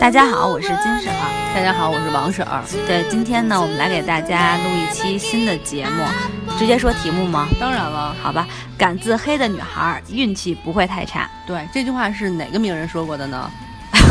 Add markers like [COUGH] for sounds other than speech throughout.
大家好，我是金婶儿。大家好，我是王婶儿。对，今天呢，我们来给大家录一期新的节目，直接说题目吗？当然了，好吧。敢自黑的女孩运气不会太差。对，这句话是哪个名人说过的呢？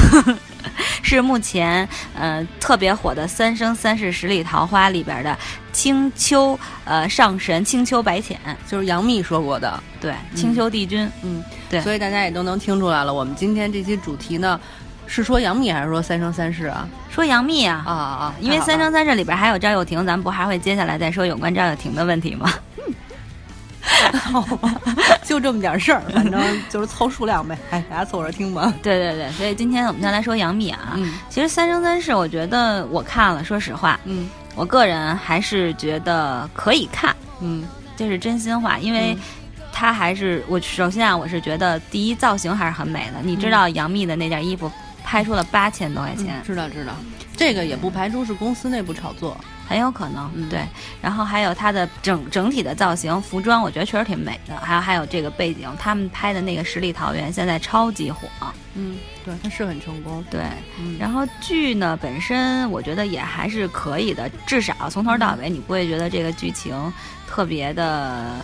[LAUGHS] 是目前呃特别火的《三生三世十里桃花》里边的青丘呃上神青丘白浅，就是杨幂说过的。对，青丘帝君。嗯，对。所以大家也都能听出来了，我们今天这期主题呢，是说杨幂还是说《三生三世》啊？说杨幂啊啊啊！因为《三生三世》里边还有赵又廷，咱们不还会接下来再说有关赵又廷的问题吗？好吧，就这么点事儿，反正就是凑数量呗。哎，大家凑着听吧。对对对，所以今天我们先来说杨幂啊。嗯，其实《三生三世》，我觉得我看了，说实话，嗯，我个人还是觉得可以看，嗯，这是真心话，因为它还是我首先啊，我是觉得第一造型还是很美的。你知道杨幂的那件衣服拍出了八千多块钱，知道知道，这个也不排除是公司内部炒作。很有可能，嗯对。然后还有它的整整体的造型、服装，我觉得确实挺美的。还有还有这个背景，他们拍的那个十里桃园现在超级火，嗯，对，它是很成功。对。嗯，然后剧呢本身，我觉得也还是可以的，至少从头到尾你不会觉得这个剧情特别的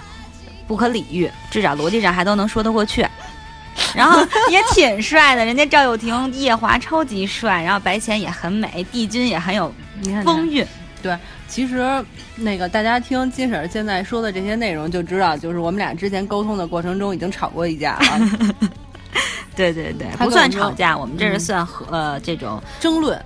不可理喻，至少逻辑上还都能说得过去。然后也挺帅的，人家赵又廷、夜华超级帅，然后白浅也很美，帝君也很有风韵。对，其实那个大家听金婶儿现在说的这些内容，就知道，就是我们俩之前沟通的过程中已经吵过一架了。[LAUGHS] 对对对，不算吵架，我们这是嗯算和、呃这种争论，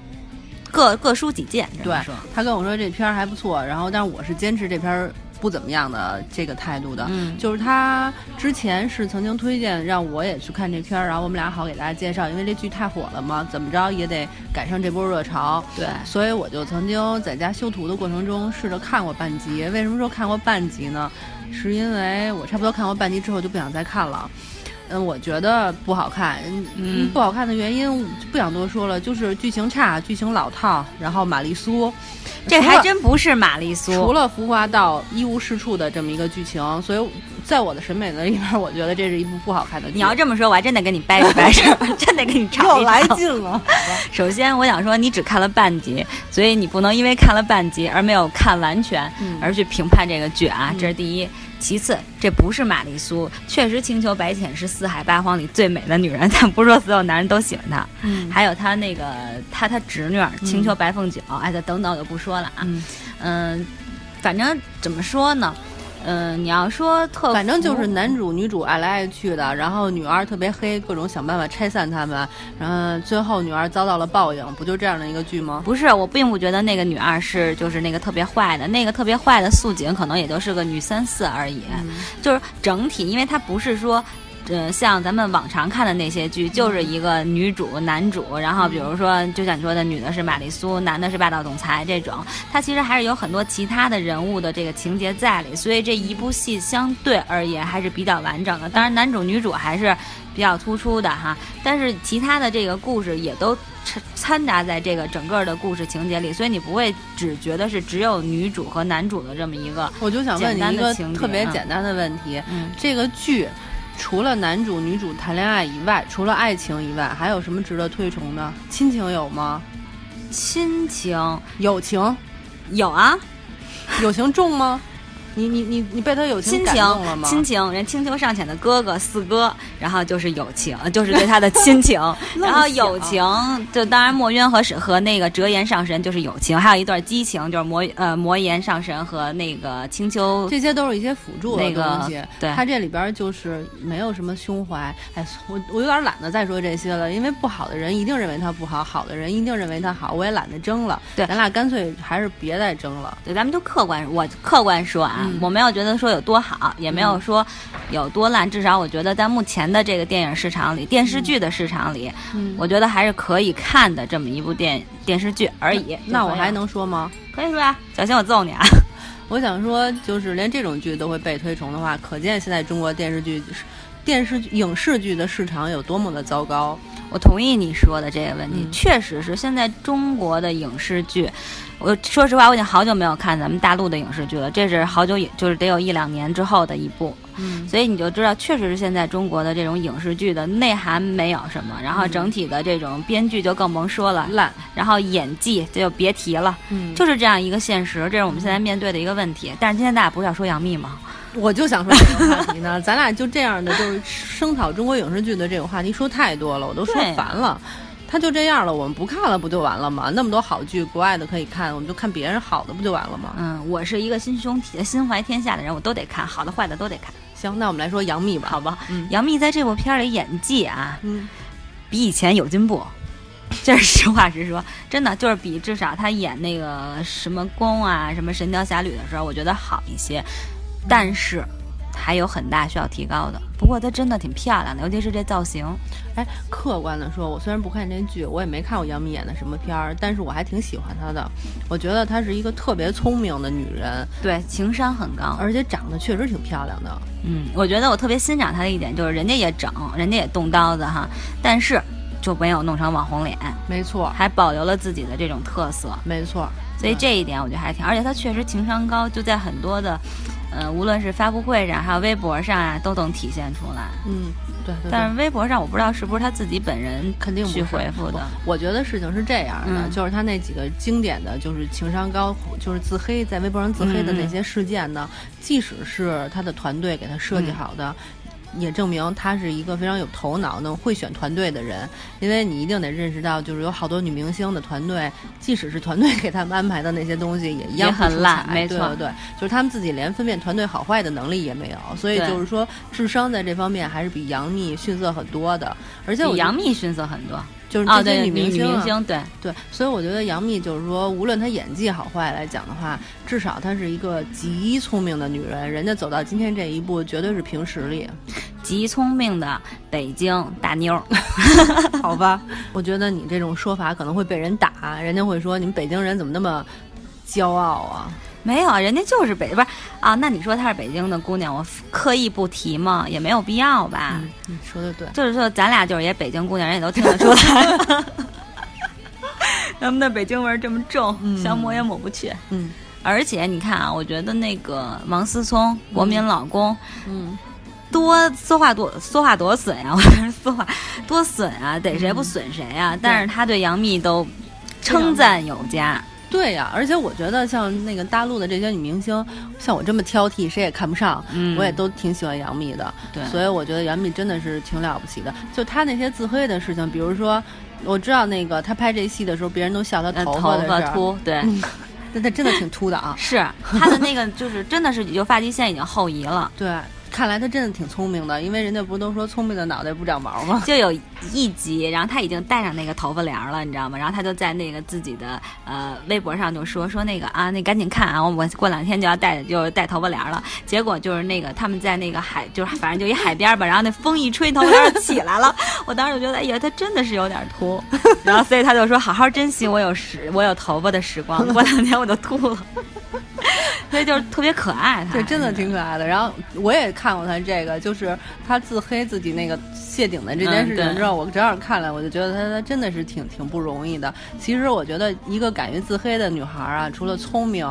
各各抒己见。对，他跟我说这片儿还不错，然后但是我是坚持这片儿不怎么样的这个态度的。嗯，就是他之前是曾经推荐让我也去看这片儿，然后我们俩好给大家介绍，因为这剧太火了嘛，怎么着也得赶上这波热潮。对，所以我就曾经在家修图的过程中试着看过半集。为什么说看过半集呢？是因为我差不多看过半集之后就不想再看了。嗯，我觉得不好看。嗯不好看的原因不想多说了，就是剧情差，剧情老套，然后玛丽苏，这还真不是玛丽苏，除了浮华到一无是处的这么一个剧情，所以在我的审美的里边，我觉得这是一部不好看的剧。你要这么说，我还真得跟你掰扯掰扯，[LAUGHS] 真得跟你吵吵。来劲了，首先，我想说，你只看了半集，所以你不能因为看了半集而没有看完全，嗯而去评判这个剧啊，嗯这是第一。其次，这不是玛丽苏，确实青丘白浅是四海八荒里最美的女人，但不是说所有男人都喜欢她。嗯还有她那个她她侄女儿青丘白凤九，哎，这等等我就不说了啊。嗯，嗯，反正怎么说呢？嗯，你要说特，反正就是男主女主爱来爱去的，然后女二特别黑，各种想办法拆散他们，然后最后女二遭到了报应，不就这样的一个剧吗？不是，我并不觉得那个女二是就是那个特别坏的，那个特别坏的素锦可能也就是个女三四而已，就是整体，因为她不是说。呃，像咱们往常看的那些剧，就是一个女主、男主，然后比如说，就像你说的，女的是玛丽苏，男的是霸道总裁这种，它其实还是有很多其他的人物的这个情节在里，所以这一部戏相对而言还是比较完整的。当然，男主、女主还是比较突出的哈，但是其他的这个故事也都掺掺杂在这个整个的故事情节里，所以你不会只觉得是只有女主和男主的这么一个，我就想问一个特别嗯。简单的问题：嗯，这个剧除了男主女主谈恋爱以外，除了爱情以外，还有什么值得推崇的？亲情有吗？亲情友情，有啊，友情重吗？你你你你被他友亲感动了吗？亲情，人青丘上浅的哥哥四哥，然后就是友情，呃就是对他的亲情，[LAUGHS] 然后友情，就当然墨渊和是和那个折颜上神就是友情，还有一段激情，就是魔呃魔颜上神和那个青丘这些都是一些辅助的那个东西，对它这里边就是没有什么胸怀。哎，我我有点懒得再说这些了，因为不好的人一定认为他不好，好的人一定认为他好，我也懒得争了。对咱俩干脆还是别再争了。对，咱们就客观，我客观说啊，嗯我没有觉得说有多好，也没有说有多烂，至少我觉得在目前的这个电影市场里，电视剧的市场里，嗯我觉得还是可以看的这么一部电电视剧而已。那我还能说吗？可以说呀、小心我揍你啊！[LAUGHS] 我想说，就是连这种剧都会被推崇的话，可见现在中国电视剧、电视剧影视剧的市场有多么的糟糕。我同意你说的这个问题，嗯确实是现在中国的影视剧。我说实话，我已经好久没有看咱们大陆的影视剧了，这是好久也就是得有一两年之后的一部，嗯所以你就知道，确实是现在中国的这种影视剧的内涵没有什么，然后嗯整体的这种编剧就更甭说了，烂，然后演技这就别提了，嗯就是这样一个现实，这是我们现在面对的一个问题。但是今天大家不是要说杨幂吗？[LAUGHS] 我就想说这个话题呢，咱俩就这样的，就是声讨中国影视剧的这种话题说太多了，我都说烦了。他就这样了，我们不看了不就完了吗？那么多好剧，国外的可以看，我们就看别人好的不就完了吗？嗯，我是一个心胸心怀天下的人，我都得看，好的坏的都得看，行，那我们来说杨幂吧。好吧？嗯杨幂在这部片儿里演技啊，嗯，比以前有进步，这是实话实说，真的就是比至少她演那个什么宫啊、什么神雕侠侣的时候，我觉得好一些，但是还有很大需要提高的。不过她真的挺漂亮的，尤其是这造型。哎，客观的说，我虽然不看这剧，我也没看过杨幂演的什么片儿，但是我还挺喜欢她的。我觉得她是一个特别聪明的女人，对，情商很高。而且长得确实挺漂亮的。嗯，我觉得我特别欣赏她的一点就是，人家也整，人家也动刀子哈，但是就没有弄成网红脸，没错，还保留了自己的这种特色。没错。所以这一点我觉得还挺，而且她确实情商高，就在很多的，呃，无论是发布会上还有微博上啊，都能体现出来。嗯，对对对。但是微博上我不知道是不是他自己本人肯定不回复的。我觉得事情是这样的，嗯就是他那几个经典的就是情商高，就是自黑，在微博上自黑的那些事件呢，即使是他的团队给他设计好的。也证明她是一个非常有头脑、能会选团队的人，因为你一定得认识到，就是有好多女明星的团队，即使是团队给他们安排的那些东西，也一样也很烂没错对就是他们自己连分辨团队好坏的能力也没有，所以就是说智商在这方面还是比杨幂逊色很多的。而且杨幂逊色很多就是这些女明星、啊明星对，对，所以我觉得杨幂就是说，无论她演技好坏来讲的话，至少她是一个极聪明的女人。人家走到今天这一步，绝对是凭实力，极聪明的北京大妞儿。[LAUGHS] 好吧？我觉得你这种说法可能会被人打，人家会说你们北京人怎么那么骄傲啊？没有，人家就是北不是啊？那你说她是北京的姑娘，我刻意不提吗？也没有必要吧。嗯，你说的对。就是说，咱俩就是也北京姑娘，人也都听得出来。[LAUGHS] 咱们的北京味儿这么重，嗯想抹也抹不去。嗯而且你看啊，我觉得那个王思聪，国民老公，嗯，多说话多说话多损呀、我说说话多损啊，[LAUGHS] 逮谁不损谁啊。但是他对杨幂都称赞有加。对呀、而且我觉得像那个大陆的这些女明星，像我这么挑剔，谁也看不上，嗯我也都挺喜欢杨幂的。对，所以我觉得杨幂真的是挺了不起的。就她那些自黑的事情，比如说，我知道那个她拍这戏的时候，别人都笑她呃头头发发的事儿，秃，对。嗯，但她真的挺秃的啊。[LAUGHS] 是他的那个，就是真的是就发际线已经后移了。对，看来他真的挺聪明的，因为人家不都说聪明的脑袋不长毛吗？[LAUGHS] 就有一集，然后他已经戴上那个头发帘了，你知道吗？然后他就在那个自己的呃微博上就说说那个啊，那赶紧看啊，我过两天就要戴就是戴头发帘了。结果就是那个他们在那个海，就是反正就一海边吧，然后那风一吹，头发帘儿起来了。[LAUGHS] 我当时就觉得，哎呀，他真的是有点秃。[LAUGHS] 然后所以他就说，好好珍惜我有时我有头发的时光，过两天我就秃了。所以就是特别可爱，他对，真的挺可爱的。然后我也看过她这个，就是她自黑自己那个谢顶的这件事情之后，我正好看了，我就觉得她她真的是挺挺不容易的。其实我觉得一个敢于自黑的女孩啊，除了聪明。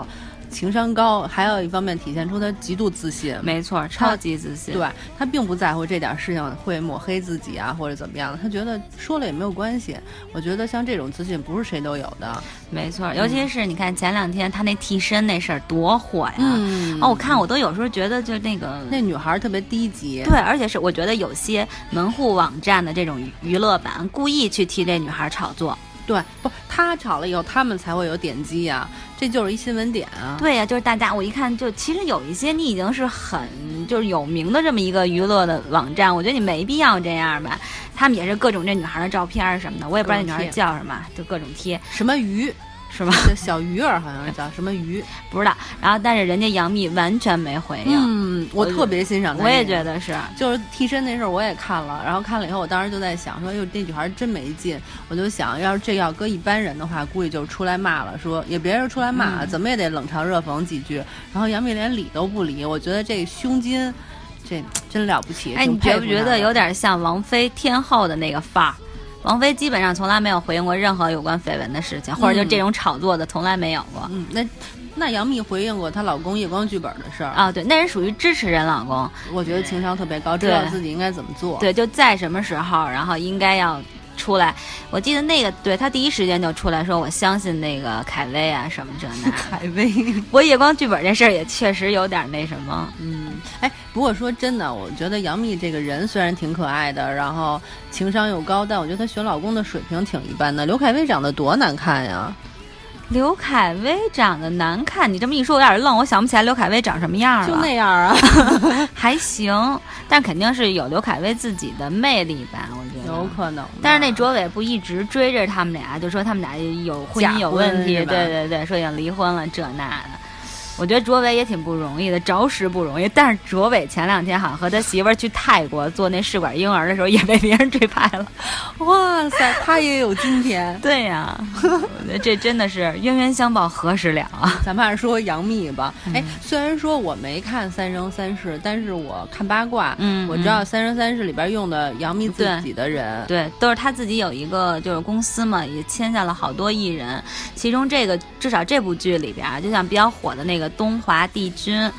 情商高，还有一方面体现出他极度自信。没错，超级自信。对他并不在乎这点事情会抹黑自己啊，或者怎么样的，他觉得说了也没有关系。我觉得像这种自信不是谁都有的。没错，尤其是你看前两天他那替身那事儿多火呀！嗯哦，我看我都有时候觉得就那个那女孩特别低级。对，而且是我觉得有些门户网站的这种娱乐版故意去替这女孩炒作。对，不，他炒了以后，他们才会有点击呀、这就是一新闻点啊。对呀、就是大家我一看就其实有一些你已经是很就是有名的这么一个娱乐的网站，我觉得你没必要这样吧。他们也是各种这女孩的照片儿什么的，我也不知道那女孩叫什么，就各种贴，什么鱼，是吧？这小鱼儿好像是叫什么鱼。不知道。然后但是人家杨幂完全没回应，嗯，我特别欣赏她、我也觉。得是。就是替身那事儿我也看了，然后看了以后，我当时就在想说，哟，这女孩真没劲。我就想要是这要搁一般人的话，估计就出来骂了，说也别人出来骂，嗯怎么也得冷嘲热讽几句。然后杨幂连理都不理，我觉得这胸襟，这真了不起。哎，你觉不觉得有点像王菲天后的那个范儿？王菲基本上从来没有回应过任何有关绯闻的事情，或者就这种炒作的从来没有过。嗯，那那杨幂回应过她老公夜光剧本的事儿啊，对，那人属于支持人老公，我觉得情商特别高，知道自己应该怎么做。对，就在什么时候，然后应该要。出来，我记得那个，对他第一时间就出来说，我相信那个凯威啊，什么这那。[LAUGHS] 凯威，不过夜光剧本这事儿也确实有点那什么。嗯，哎，不过说真的，我觉得杨幂这个人虽然挺可爱的，然后情商又高，但我觉得她选老公的水平挺一般的。刘恺威长得多难看呀。刘恺威长得难看，你这么一说，我有点愣，我想不起来刘恺威长什么样了。就那样啊，[LAUGHS] 还行，但肯定是有刘恺威自己的魅力吧，我觉得。有可能。但是那卓伟不一直追着他们俩，就说他们俩有婚姻有问题，对对对，说已经离婚了，这那的。我觉得卓伟也挺不容易的，着实不容易。但是卓伟前两天好像和他媳妇儿去泰国做那试管婴儿的时候，也被别人追拍了。哇塞，他也有今天。[LAUGHS] 对呀，我觉得这真的是冤冤相报何时了啊！咱们还是说杨幂吧。哎，虽然说我没看《三生三世》，但是我看八卦，嗯，我知道《三生三世》里边用的杨幂自己的人，对，都是他自己有一个就是公司嘛，也签下了好多艺人。其中这个至少这部剧里边，就像比较火的那个。东华帝君，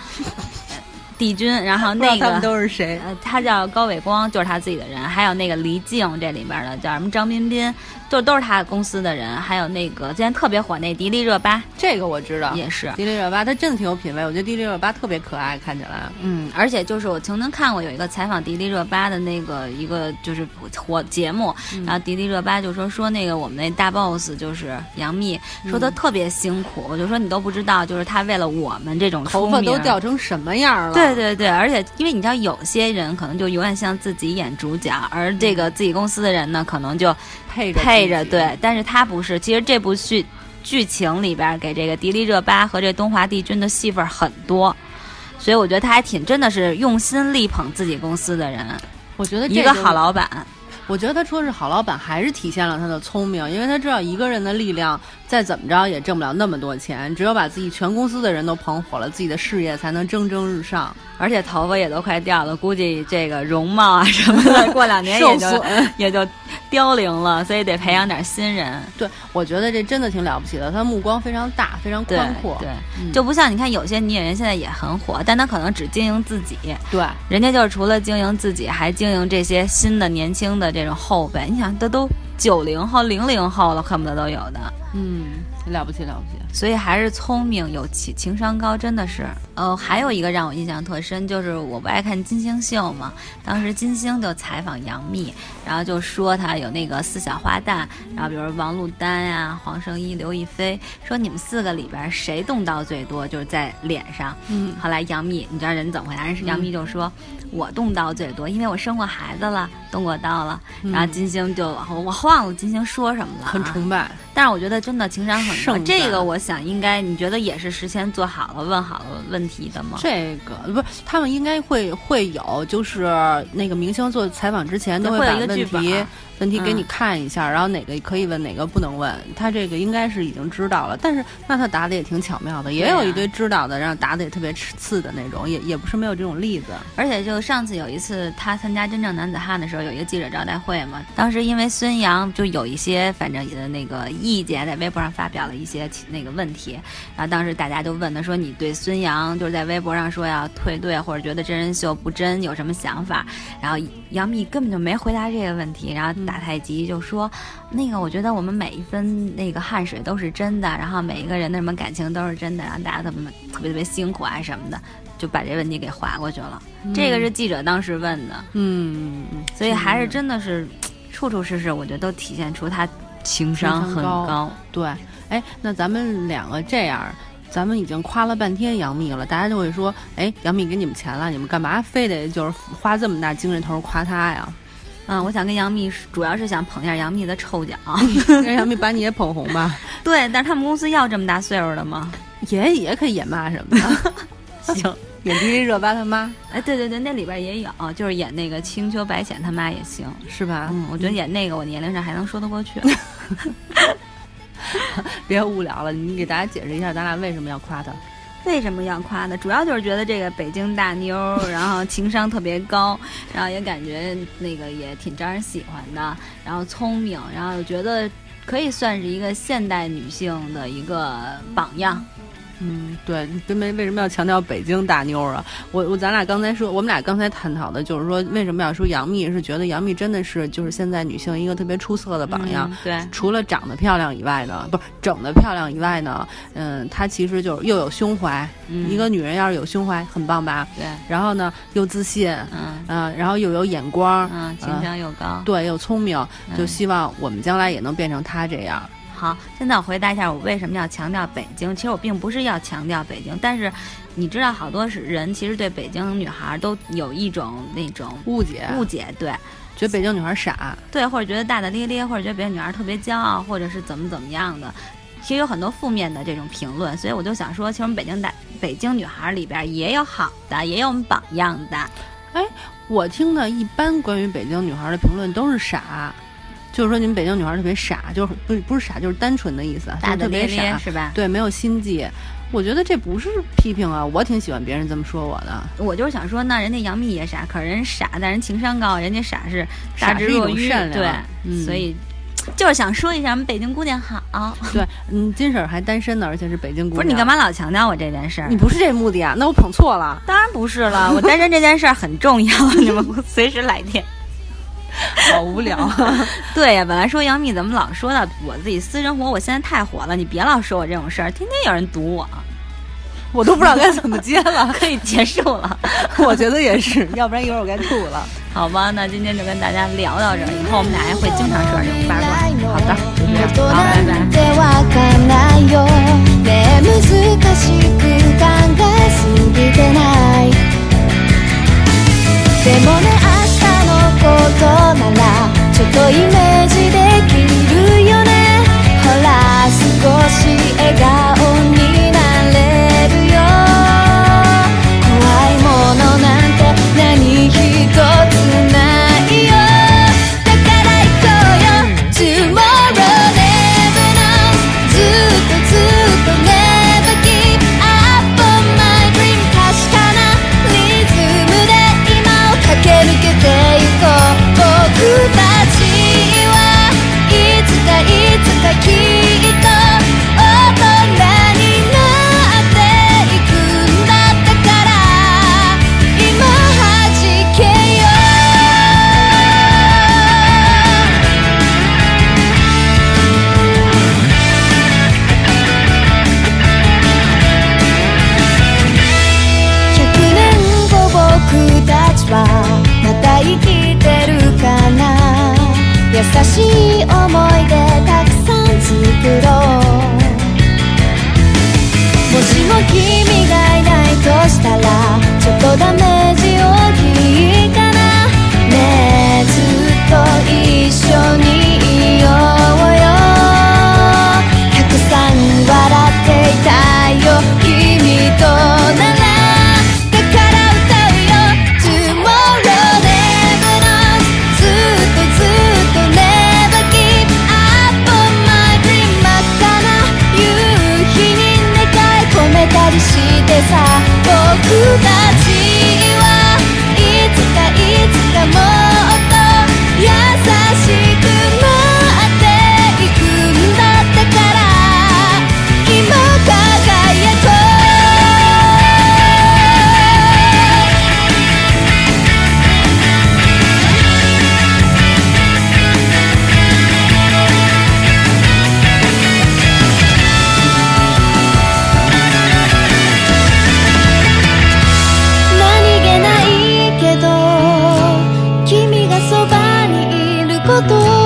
[LAUGHS] 帝君，然后那个他们都是谁？呃，他叫高伟光，就是他自己的人。还有那个黎静，这里边的叫什么？张彬彬。就都是他公司的人，还有那个之前特别火那迪丽热巴，这个我知道，也是迪丽热巴，她真的挺有品位。我觉得迪丽热巴特别可爱，看起来。嗯，而且就是我曾经看过有一个采访迪丽热巴的那个一个就是火节目，然后迪丽热巴就说说那个我们那大 boss 就是杨幂，说她特别辛苦，我就说你都不知道，就是她为了我们这种头发都掉成什么样了。对对对，而且因为你知道有些人可能就永远像自己演主角，而这个自己公司的人呢，可能就。配着配着对，但是他不是。其实这部剧剧情里边给这个迪丽热巴和这东华帝君的戏份很多，所以我觉得他还挺真的是用心力捧自己公司的人。我觉得一个好老板，我觉得他说是好老板，还是体现了他的聪明，因为他知道一个人的力量。再怎么着也挣不了那么多钱，只有把自己全公司的人都捧火了，自己的事业才能蒸蒸日上。而且头发也都快掉了，估计这个容貌啊什么的，过两年也 [LAUGHS] 就 [LAUGHS] 也就凋零了，所以得培养点新人。对，我觉得这真的挺了不起的，他目光非常大，非常宽阔。对，就不像你看有些女演员现在也很火，但她可能只经营自己。对，人家就是除了经营自己，还经营这些新的年轻的这种后辈。你想，这都。九零后、零零后了，恨不得都有的。嗯，了不起了不起。所以还是聪明有情情商高，真的是。呃，还有一个让我印象特深，就是我不爱看金星秀嘛。当时金星就采访杨幂，然后就说她有那个四小花旦，然后比如王珞丹呀、黄圣依、刘亦菲，说你们四个里边谁动刀最多，就是在脸上。嗯。后来杨幂，你知道人怎么回答？人是杨幂就说，我动刀最多，因为我生过孩子了，动过刀了。然后金星就我忘了金星说什么了，很崇拜。但是我觉得真的情商很高，这个我想应该你觉得也是事先做好了问好了问题的吗？这个不是他们应该会会有，就是那个明星做采访之前都会把问题。问题给你看一下，然后哪个可以问，哪个不能问，他这个应该是已经知道了。但是那他答的也挺巧妙的，也有一堆知道的，然后答的也特别次的那种，也也不是没有这种例子。而且就上次有一次他参加真正男子汉的时候，有一个记者招待会嘛，当时因为孙杨就有一些反正的那个意见，在微博上发表了一些那个问题，然后当时大家都问他说：“你对孙杨就是在微博上说要退队或者觉得真人秀不真有什么想法？”然后杨幂根本就没回答这个问题，然后。打太极就说，那个我觉得我们每一分那个汗水都是真的，然后每一个人的什么感情都是真的，然后大家特别特别特别辛苦啊什么的，就把这问题给划过去了。这个是记者当时问的，嗯，所以还是真的是处处事事，我觉得都体现出他情商很高。对，哎，那咱们两个这样，咱们已经夸了半天杨幂了，大家就会说，哎，杨幂给你们钱了，你们干嘛非得就是花这么大精神头夸她呀？嗯，我想跟杨幂，主要是想捧一下杨幂的臭脚，[LAUGHS] 让杨幂把你也捧红吧。[LAUGHS] 对，但是他们公司要这么大岁数的吗？也也可以演妈什么的。[LAUGHS] 行，演迪丽热巴他妈。哎，对对对，那里边也有，就是演那个青丘白浅他妈也行，是吧？嗯，我觉得演那个我年龄上还能说得过去。别无聊了，你给大家解释一下，咱俩为什么要夸他？为什么要夸呢？主要就是觉得这个北京大妞，然后情商特别高，然后也感觉那个也挺招人喜欢的，然后聪明，然后觉得可以算是一个现代女性的一个榜样。嗯，对，为为为什么要强调北京大妞啊？我我咱俩刚才说，我们俩刚才探讨的就是说，为什么要说杨幂？是觉得杨幂真的是就是现在女性一个特别出色的榜样。对，除了长得漂亮以外呢，不是整的漂亮以外呢，嗯，她其实就是又有胸怀。一个女人要是有胸怀，很棒吧？对。然后呢，又自信，嗯嗯，然后又有眼光，嗯，情商又高，对，又聪明，就希望我们将来也能变成她这样。好，现在我回答一下，我为什么要强调北京？其实我并不是要强调北京，但是你知道，好多是人其实对北京女孩都有一种那种误解，误解，对，觉得北京女孩傻，对，或者觉得大大咧咧，或者觉得北京女孩特别骄傲，或者是怎么怎么样的，其实有很多负面的这种评论，所以我就想说，其实我们北京大北京女孩里边也有好的，也有我们榜样的。哎，我听的一般关于北京女孩的评论都是傻。就是说，你们北京女孩特别傻，就是不不是傻，就是单纯的意思，大特别傻，是吧？对，没有心计。我觉得这不是批评啊，我挺喜欢别人这么说我的。我就是想说，那人家杨幂也傻，可是人傻，但人情商高，人家傻是大智若愚，对，所以就是想说一下，我们北京姑娘好。对，嗯，金婶还单身呢，而且是北京姑娘。不是你干嘛老强调我这件事儿？你不是这目的啊？那我捧错了。当然不是了，我单身这件事儿很重要，你们随时来电。[LAUGHS] 好无聊，[LAUGHS] 对呀，本来说杨幂怎么老说到我自己私生活，我现在太火了，你别老说我这种事儿，天天有人堵我，我都不知道该怎么接了，[LAUGHS] 可以结束了，我觉得也是，要不然一会儿我该吐了。好吧，那今天就跟大家聊到这儿，以后我们俩还会经常说这种八卦。好的，就这样，好，拜拜。ことならちょっとイメージできるよね。ほら少し笑顔。しい思い出たくさん作ろう。もしも君りしてさ僕たちはいつかいつかもうこと